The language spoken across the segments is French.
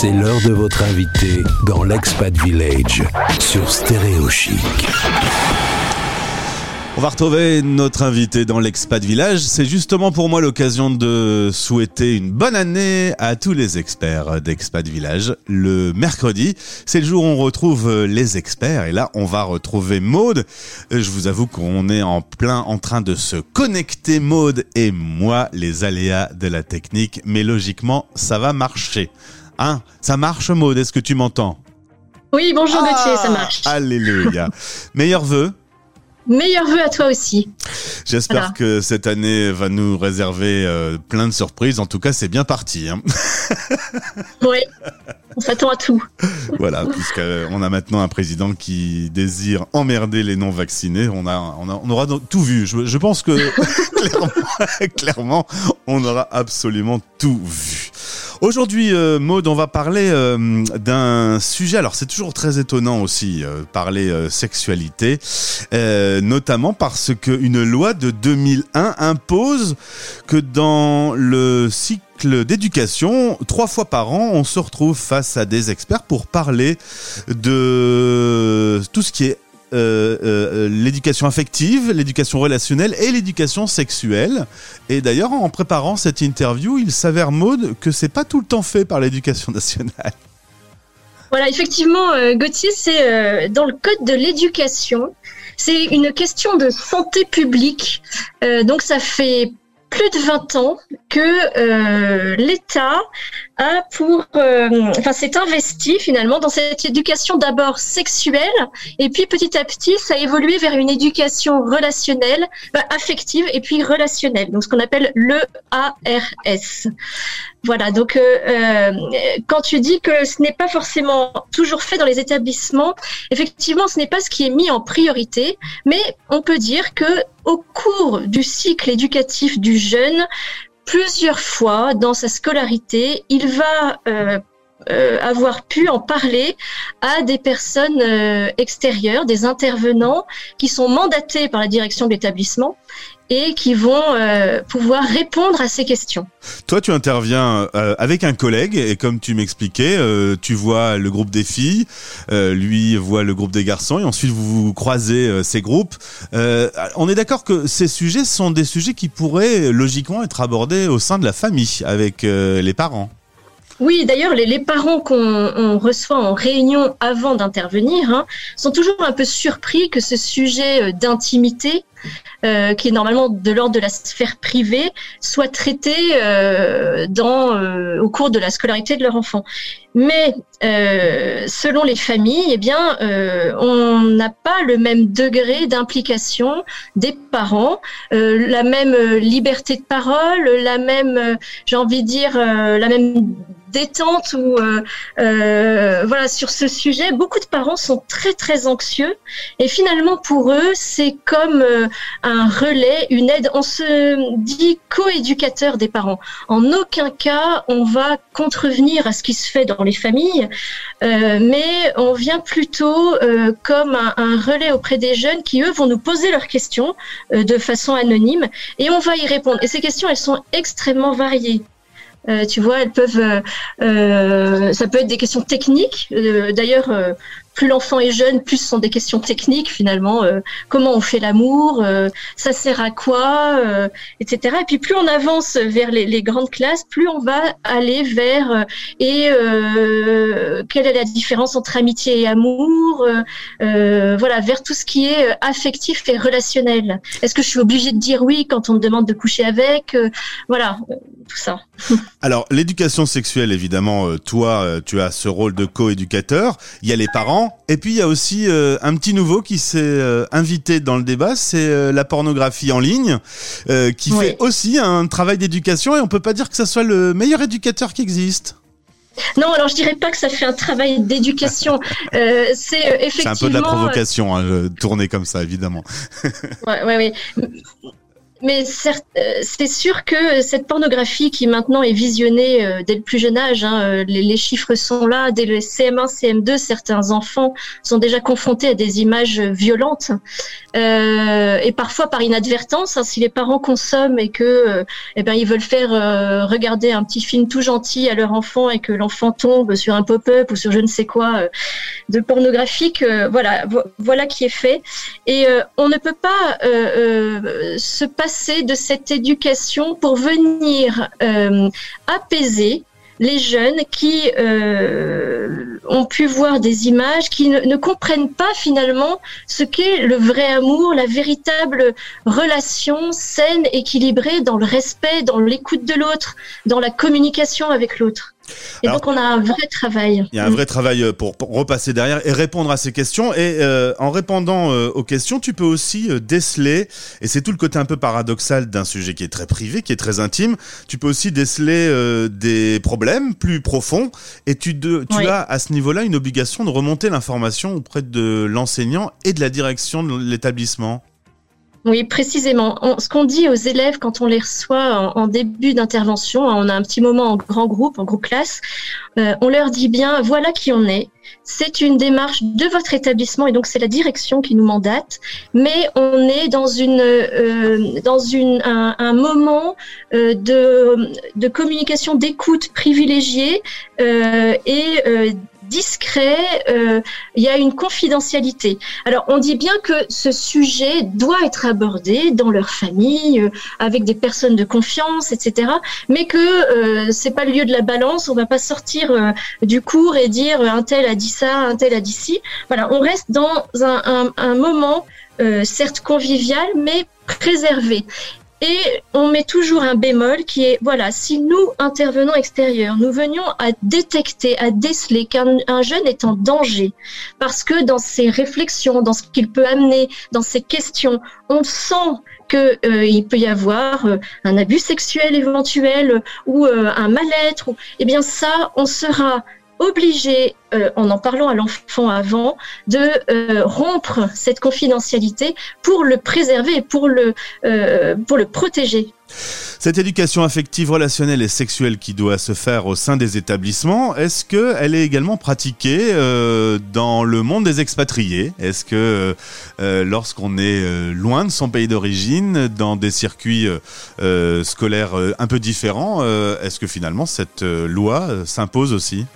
C'est l'heure de votre invité dans l'Expat Village sur Stéréo Chic. On va retrouver notre invité dans l'Expat Village. C'est justement pour moi l'occasion de souhaiter une bonne année à tous les experts d'Expat Village. Le mercredi, c'est le jour où on retrouve les experts. Et là, on va retrouver Maude. Je vous avoue qu'on est en plein en train de se connecter, Maude et moi, les aléas de la technique. Mais logiquement, ça va marcher. Hein Ça marche, Maude Est-ce que tu m'entends? Oui, bonjour Gauthier, ça Ah, marche. Alléluia. Meilleurs vœux Meilleurs vœux à toi aussi. J'espère Voilà. que cette année va nous réserver euh, plein de surprises. En tout cas, c'est bien parti. hein. Oui, on s'attend à tout. voilà, puisqu'on a maintenant un président qui désire emmerder les non vaccinés. On a, on a, on aura donc tout vu. Je, je pense que clairement, clairement, on aura absolument tout vu. Aujourd'hui, euh, on va parler euh, d'un sujet. Alors, c'est toujours très étonnant aussi euh, parler euh, sexualité, euh, notamment parce qu'une loi de 2001 impose que dans le cycle d'éducation, trois fois par an, on se retrouve face à des experts pour parler de tout ce qui est euh, euh, l'éducation affective, l'éducation relationnelle et l'éducation sexuelle. Et d'ailleurs, en préparant cette interview, il s'avère, Maude, que c'est pas tout le temps fait par l'éducation nationale. Voilà, effectivement, euh, Gauthier, c'est euh, dans le code de l'éducation. C'est une question de santé publique. Euh, donc, ça fait plus de 20 ans que euh, l'État a pour, euh, enfin, s'est investi finalement dans cette éducation d'abord sexuelle, et puis petit à petit, ça a évolué vers une éducation relationnelle, bah, affective et puis relationnelle. Donc, ce qu'on appelle le ARS. Voilà, donc euh, euh, quand tu dis que ce n'est pas forcément toujours fait dans les établissements, effectivement, ce n'est pas ce qui est mis en priorité, mais on peut dire que au cours du cycle éducatif du jeune, plusieurs fois dans sa scolarité, il va euh, avoir pu en parler à des personnes extérieures, des intervenants qui sont mandatés par la direction de l'établissement et qui vont euh, pouvoir répondre à ces questions. Toi, tu interviens euh, avec un collègue et comme tu m'expliquais, euh, tu vois le groupe des filles, lui voit le groupe des garçons et ensuite vous, vous croisez ces groupes. On est d'accord que ces sujets sont des sujets qui pourraient logiquement être abordés au sein de la famille avec les parents. Oui, d'ailleurs, les, les parents qu'on on reçoit en réunion avant d'intervenir hein, sont toujours un peu surpris que ce sujet d'intimité, euh, qui est normalement de l'ordre de la sphère privée, soit traité euh, dans, euh, au cours de la scolarité de leur enfant. Mais euh, selon les familles, eh bien, euh, on n'a pas le même degré d'implication des parents, euh, la même liberté de parole, la même, j'ai envie de dire, la même détente ou euh, euh, voilà sur ce sujet. Beaucoup de parents sont très très anxieux et finalement pour eux c'est comme euh, un relais, une aide. On se dit co-éducateur des parents. En aucun cas on va contrevenir à ce qui se fait dans les familles, euh, mais on vient plutôt euh, comme un, relais auprès des jeunes qui eux vont nous poser leurs questions euh, de façon anonyme et on va y répondre. Et ces questions elles sont extrêmement variées. Tu vois, elles peuvent, ça peut être des questions techniques. D'ailleurs, plus l'enfant est jeune, plus ce sont des questions techniques finalement. Euh, comment on fait l'amour, euh, ça sert à quoi, euh, etc. Et puis plus on avance vers les, les grandes classes, plus on va aller vers et quelle est la différence entre amitié et amour, voilà, vers tout ce qui est affectif et relationnel. Est-ce que je suis obligée de dire oui quand on me demande de coucher avec, voilà, tout ça. Alors, l'éducation sexuelle, évidemment, toi, tu as ce rôle de co-éducateur. Il y a les parents. Et puis, il y a aussi euh, un petit nouveau qui s'est euh, invité dans le débat, c'est euh, la pornographie en ligne, qui Oui. fait aussi un travail d'éducation. Et on peut pas dire que ça soit le meilleur éducateur qui existe. Non, alors je dirais pas que ça fait un travail d'éducation. Euh, c'est euh, C'est effectivement. un peu de la provocation, hein, tourner comme ça, évidemment. Ouais, ouais, ouais. Mais euh, c'est sûr que cette pornographie qui maintenant est visionnée euh, dès le plus jeune âge, hein, euh, les, chiffres sont là, dès le CM1, CM2, certains enfants sont déjà confrontés à des images violentes euh, et parfois par inadvertance. Hein, si les parents consomment et que eh ben ils veulent faire regarder un petit film tout gentil à leur enfant et que l'enfant tombe sur un pop-up ou sur je ne sais quoi de pornographique, voilà, voilà qui est fait. Et on ne peut pas se passer de cette éducation pour venir euh, apaiser les jeunes qui euh, ont pu voir des images, qui ne, comprennent pas finalement ce qu'est le vrai amour, la véritable relation saine, équilibrée dans le respect, dans l'écoute de l'autre, dans la communication avec l'autre. Et donc on a un vrai travail. Il y a un vrai travail euh, pour, repasser derrière et répondre à ces questions. Et euh, en répondant euh, aux questions, tu peux aussi déceler, et c'est tout le côté un peu paradoxal d'un sujet qui est très privé, qui est très intime, tu peux aussi déceler des problèmes plus profonds. Et tu, tu as à ce niveau-là une obligation de remonter l'information auprès de l'enseignant et de la direction de l'établissement. Oui, précisément. ce qu'on dit aux élèves quand on les reçoit en, début d'intervention, on a un petit moment en grand groupe, en groupe classe, euh, on leur dit bien, voilà qui on est. C'est une démarche de votre établissement et donc c'est la direction qui nous mandate, mais on est dans une euh, dans une un, moment euh, de de communication d'écoute privilégiée et discret, euh, il y a une confidentialité. Alors on dit bien que ce sujet doit être abordé dans leur famille, euh, avec des personnes de confiance, etc. Mais que euh, c'est pas le lieu de la balance. On va pas sortir euh, du cours et dire un tel a dit ça, un tel a dit ci. Voilà, on reste dans un, moment certes convivial, mais préservé. Et on met toujours un bémol qui est, voilà, si nous, intervenants extérieurs, nous venions à détecter, à déceler qu'un jeune est en danger, parce que dans ses réflexions, dans ce qu'il peut amener, dans ses questions, on sent qu'il euh, peut y avoir euh, un abus sexuel éventuel ou euh, un mal-être, eh bien ça, on sera obligé, euh, en en parlant à l'enfant avant, de euh, rompre cette confidentialité pour le préserver pour le, euh, pour le protéger. Cette éducation affective, relationnelle et sexuelle qui doit se faire au sein des établissements, est-ce qu'elle est également pratiquée dans le monde des expatriés? Est-ce que lorsqu'on est loin de son pays d'origine, dans des circuits scolaires un peu différents, est-ce que finalement cette loi s'impose aussi?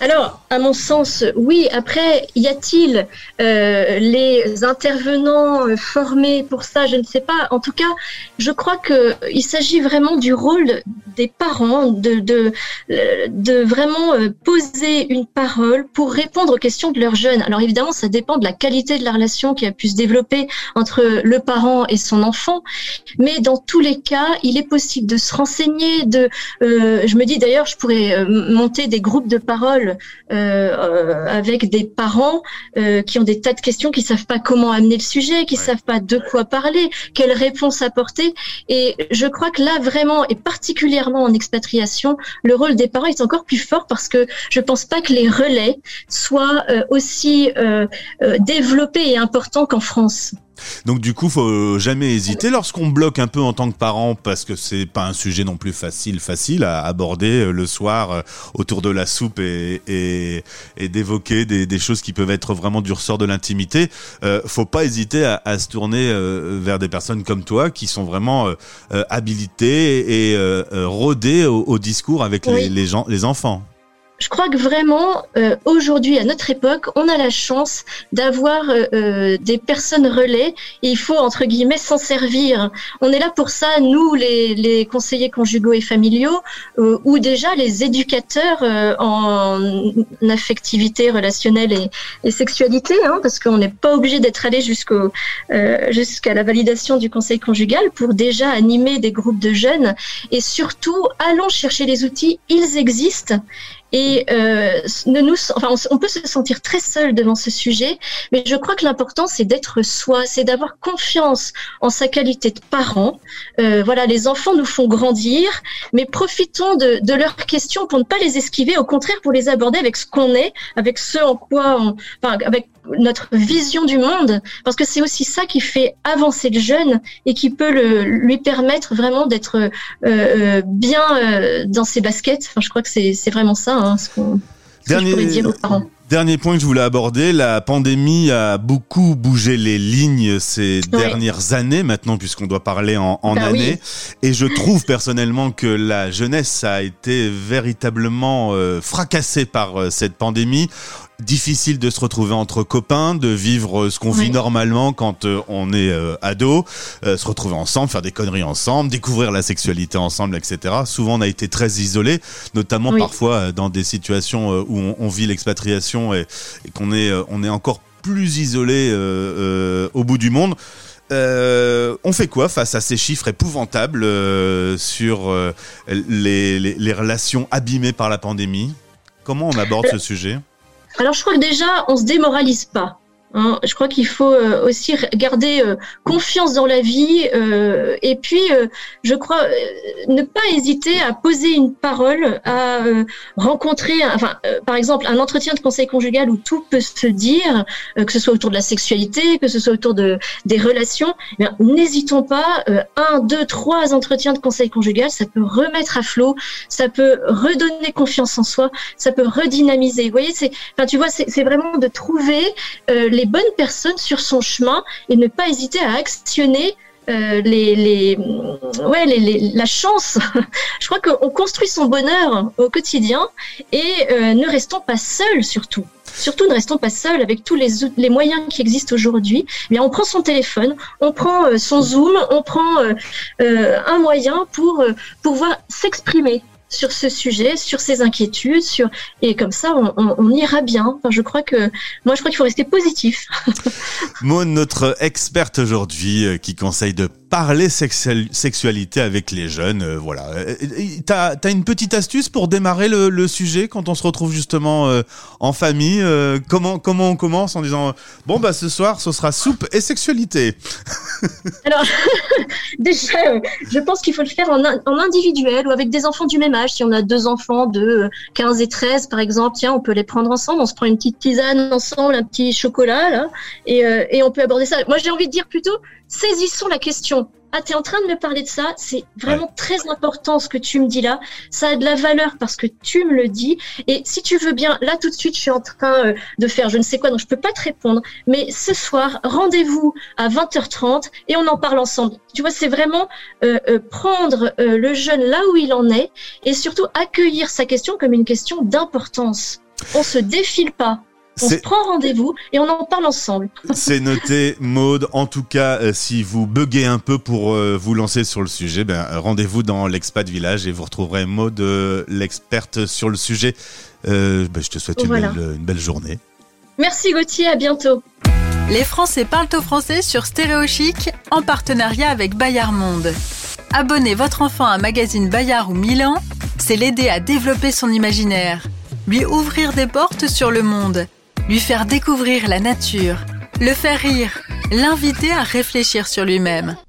Alors, à mon sens, oui. Après, y a-t-il euh, les intervenants euh, formés pour ça? Je ne sais pas. En tout cas, je crois qu'il s'agit vraiment du rôle des parents de, de, de vraiment euh, poser une parole pour répondre aux questions de leurs jeunes. Alors évidemment, ça dépend de la qualité de la relation qui a pu se développer entre le parent et son enfant. Mais dans tous les cas, il est possible de se renseigner. De, je me dis d'ailleurs, je pourrais monter des groupes de parole euh, euh, avec des parents euh, qui ont des tas de questions, qui savent pas comment amener le sujet, qui savent pas de quoi parler, quelle réponse apporter. Et je crois que là, vraiment, et particulièrement en expatriation, le rôle des parents est encore plus fort parce que je pense pas que les relais soient aussi développés et importants qu'en France. Donc du coup, faut jamais hésiter lorsqu'on bloque un peu en tant que parent parce que c'est pas un sujet non plus facile facile à aborder euh, le soir euh, autour de la soupe et, et, et d'évoquer des, des, choses qui peuvent être vraiment du ressort de l'intimité. Euh, faut pas hésiter à, à se tourner euh, vers des personnes comme toi qui sont vraiment euh, habilitées et rodées au, au, discours avec les, les, gens, les enfants je crois que vraiment, euh, aujourd'hui, à notre époque, on a la chance d'avoir euh, euh, des personnes relais et il faut, entre guillemets, s'en servir. On est là pour ça, nous, les, les conseillers conjugaux et familiaux, ou déjà les éducateurs en affectivité relationnelle et, sexualité, hein, parce qu'on n'est pas obligé d'être allé jusqu'au jusqu'à la validation du conseil conjugal pour déjà animer des groupes de jeunes. Et surtout, allons chercher les outils, ils existent et euh, ne nous, enfin, on, peut se sentir très seul devant ce sujet, mais je crois que l'important c'est d'être soi, c'est d'avoir confiance en sa qualité de parent. Euh, voilà, les enfants nous font grandir, mais profitons de, de, leurs questions pour ne pas les esquiver, au contraire pour les aborder avec ce qu'on est, avec ce en quoi, on, enfin, avec notre vision du monde, parce que c'est aussi ça qui fait avancer le jeune et qui peut le, lui permettre vraiment d'être euh, euh bien euh, dans ses baskets. Enfin, je crois que c'est vraiment ça, hein, ce qu'on Dernier... dire aux parents. Dernier point que je voulais aborder, la pandémie a beaucoup bougé les lignes ces dernières années maintenant puisqu'on doit parler en, en bah années. Et je trouve personnellement que la jeunesse a été véritablement euh, fracassée par euh, cette pandémie difficile de se retrouver entre copains, de vivre ce qu'on vit normalement quand euh, on est euh, ado, euh, se retrouver ensemble, faire des conneries ensemble, découvrir la sexualité ensemble, etc. Souvent, on a été très isolés, notamment parfois dans des situations où on, vit l'expatriation et, qu'on est, on est encore plus isolé au bout du monde. on fait quoi face à ces chiffres épouvantables sur les, les, les, relations abîmées par la pandémie? Comment on aborde ce sujet? Alors je crois que déjà, on se démoralise pas. Hein, je crois qu'il faut euh, aussi garder euh, confiance dans la vie euh, et puis je crois ne pas hésiter à poser une parole, à rencontrer, enfin par exemple un entretien de conseil conjugal où tout peut se dire, que ce soit autour de la sexualité, que ce soit autour de des relations. Eh n'hésitons pas, un, deux, trois entretiens de conseil conjugal, ça peut remettre à flot, ça peut redonner confiance en soi, ça peut redynamiser. Vous voyez, enfin tu vois, c'est vraiment de trouver les les bonnes personnes sur son chemin et ne pas hésiter à actionner euh, les, les, ouais, les, la chance. Je crois qu'on construit son bonheur au quotidien et euh, ne restons pas seuls surtout. Surtout ne restons pas seuls avec tous les, les moyens qui existent aujourd'hui. Eh on prend son téléphone, on prend euh, son Zoom, on prend un moyen pour pouvoir s'exprimer sur ce sujet, sur ses inquiétudes, sur et comme ça on, on, ira bien. Enfin, je crois que moi je crois qu'il faut rester positif. Maud, notre experte aujourd'hui, euh, qui conseille de parler sexualité avec les jeunes. Euh, voilà. Euh, t'as as une petite astuce pour démarrer le, sujet quand on se retrouve justement en famille. comment comment on commence en disant bon bah ce soir ce sera soupe et sexualité. Alors déjà, je pense qu'il faut le faire en, en individuel ou avec des enfants du même âge si on a deux enfants de 15 et 13, par exemple, tiens, on peut les prendre ensemble. On se prend une petite tisane ensemble, un petit chocolat, là, et, euh, et on peut aborder ça. Moi, j'ai envie de dire plutôt, saisissons la question. Ah, tu es en train de me parler de ça, c'est vraiment très important ce que tu me dis là. Ça a de la valeur parce que tu me le dis. Et si tu veux bien, là tout de suite, je suis en train euh, de faire je ne sais quoi, donc je peux pas te répondre. Mais ce soir, rendez-vous à 20h30 et on en parle ensemble. Tu vois, c'est vraiment euh, euh, prendre le jeune là où il en est et surtout accueillir sa question comme une question d'importance. On se défile pas. On se prend rendez-vous et on en parle ensemble. C'est noté, Maude. En tout cas, euh, si vous buguez un peu pour euh, vous lancer sur le sujet, ben, rendez-vous dans l'expat village et vous retrouverez Maude, euh, l'experte sur le sujet. Ben, je te souhaite une, belle, une, belle, journée. Merci Gauthier, à bientôt. Les Français parlent au français sur Stéréo Chic en partenariat avec Bayard Monde. Abonnez votre enfant à un magazine Bayard ou Milan, c'est l'aider à développer son imaginaire, lui ouvrir des portes sur le monde lui faire découvrir la nature, le faire rire, l'inviter à réfléchir sur lui-même.